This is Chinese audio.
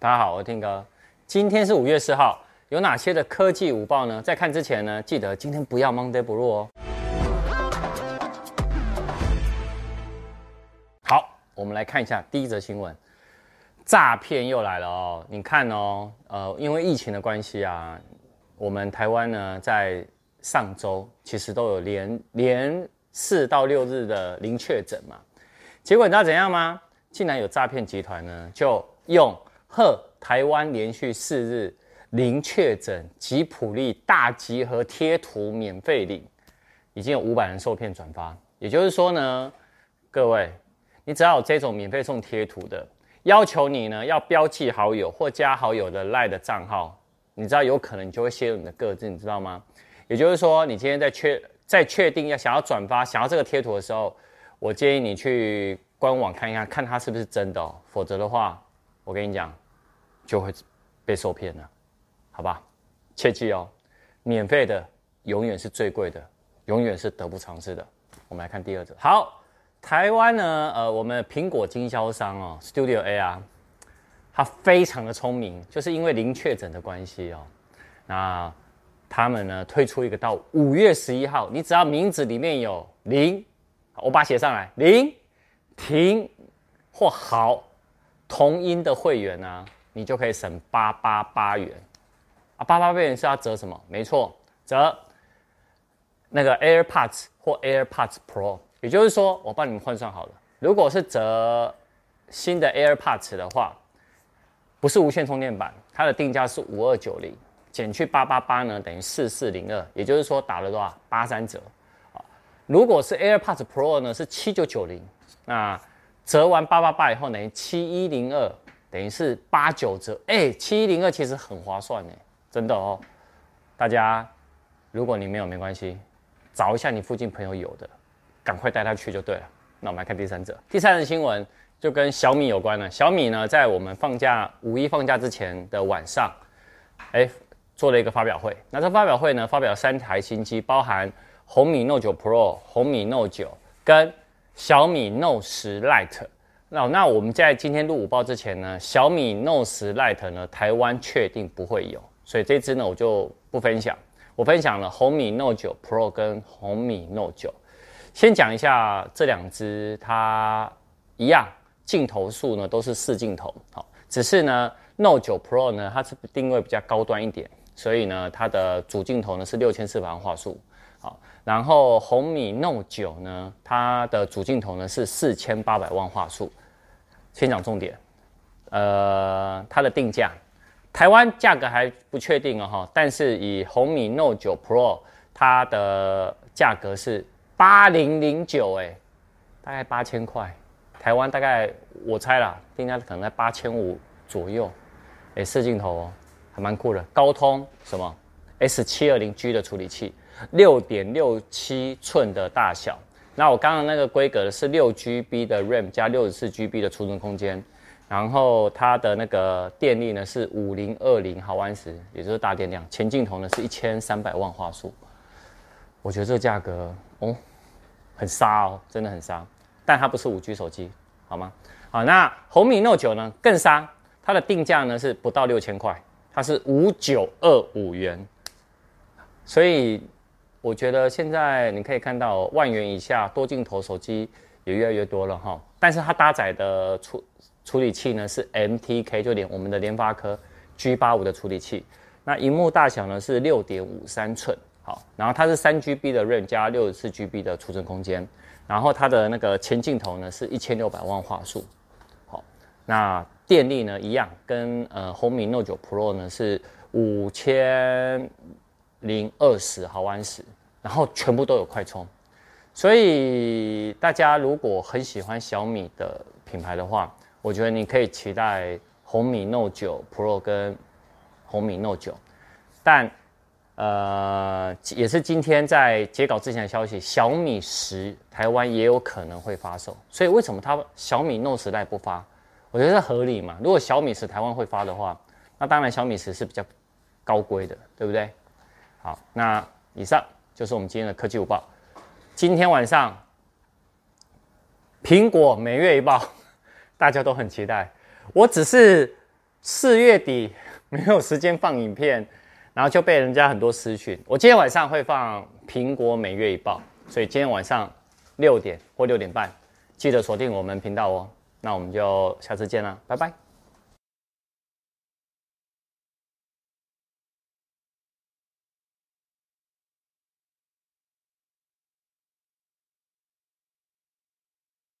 大家好，我是听哥。今天是五月四号，有哪些的科技午报呢？在看之前呢，记得今天不要 Monday Blue 哦。好，我们来看一下第一则新闻，诈骗又来了哦。你看哦，呃，因为疫情的关系啊，我们台湾呢在上周其实都有连连四到六日的零确诊嘛，结果你知道怎样吗？竟然有诈骗集团呢，就用呵台湾连续四日零确诊，吉普力大集合贴图免费领，已经有五百人受骗转发。也就是说呢，各位，你只要有这种免费送贴图的，要求你呢要标记好友或加好友的赖的账号，你知道有可能就会泄露你的个资，你知道吗？也就是说，你今天在确在确定要想要转发想要这个贴图的时候，我建议你去官网看一下，看它是不是真的哦，否则的话，我跟你讲。就会被受骗了，好吧？切记哦，免费的永远是最贵的，永远是得不偿失的。我们来看第二则。好，台湾呢，呃，我们苹果经销商哦，Studio A 啊，他非常的聪明，就是因为零确诊的关系哦，那他们呢推出一个到五月十一号，你只要名字里面有零，我把写上来，零停或好同音的会员啊。你就可以省八八八元啊！八八八元是要折什么？没错，折那个 AirPods 或 AirPods Pro。也就是说，我帮你们换算好了，如果是折新的 AirPods 的话，不是无线充电板，它的定价是五二九零，减去八八八呢，等于四四零二。也就是说，打了多少？八三折。如果是 AirPods Pro 呢，是七九九零，那折完八八八以后等于七一零二。等于是八九折，哎，七一零二其实很划算哎，真的哦。大家，如果你没有没关系，找一下你附近朋友有的，赶快带他去就对了。那我们来看第三者，第三则新闻就跟小米有关了。小米呢，在我们放假五一放假之前的晚上，哎，做了一个发表会。那这发表会呢，发表三台新机，包含红米 Note 9 Pro、红米 Note 9跟小米 Note 10 Lite。那那我们在今天录五报之前呢，小米 Note 10 Lite 呢，台湾确定不会有，所以这支呢我就不分享。我分享了红米 Note 9 Pro 跟红米 Note 9。先讲一下这两支，它一样镜头数呢都是四镜头，好，只是呢 Note 9 Pro 呢它是定位比较高端一点，所以呢它的主镜头呢是六千四百万画素。好，然后红米 Note 9呢，它的主镜头呢是四千八百万画素。先讲重点，呃，它的定价，台湾价格还不确定哦哈，但是以红米 Note 9 Pro，它的价格是八零零九，哎，大概八千块，台湾大概我猜啦，定价可能在八千五左右，哎，四镜头哦，还蛮酷的，高通什么？S 七二零 G 的处理器。六点六七寸的大小，那我刚刚那个规格的是六 GB 的 RAM 加六十四 GB 的储存空间，然后它的那个电力呢是五零二零毫安时，也就是大电量。前镜头呢是一千三百万画素，我觉得这个价格哦很杀哦，真的很杀，但它不是五 G 手机，好吗？好，那红米 Note 9呢更杀，它的定价呢是不到六千块，它是五九二五元，所以。我觉得现在你可以看到万元以下多镜头手机也越来越多了哈，但是它搭载的处处理器呢是 MTK，就连我们的联发科 G85 的处理器。那荧幕大小呢是六点五三寸，好，然后它是三 GB 的 RAM 加六十四 GB 的储存空间，然后它的那个前镜头呢是一千六百万画素，好，那电力呢一样，跟呃红米 Note 9 Pro 呢是五千。零二十毫安时，然后全部都有快充，所以大家如果很喜欢小米的品牌的话，我觉得你可以期待红米 Note 9 Pro 跟红米 Note 9，但呃也是今天在截稿之前的消息，小米十台湾也有可能会发售，所以为什么它小米 Note 10 Lite 不发？我觉得合理嘛。如果小米十台湾会发的话，那当然小米十是比较高规的，对不对？好，那以上就是我们今天的科技午报。今天晚上，苹果每月一报，大家都很期待。我只是四月底没有时间放影片，然后就被人家很多私讯。我今天晚上会放苹果每月一报，所以今天晚上六点或六点半记得锁定我们频道哦。那我们就下次见啦，拜拜。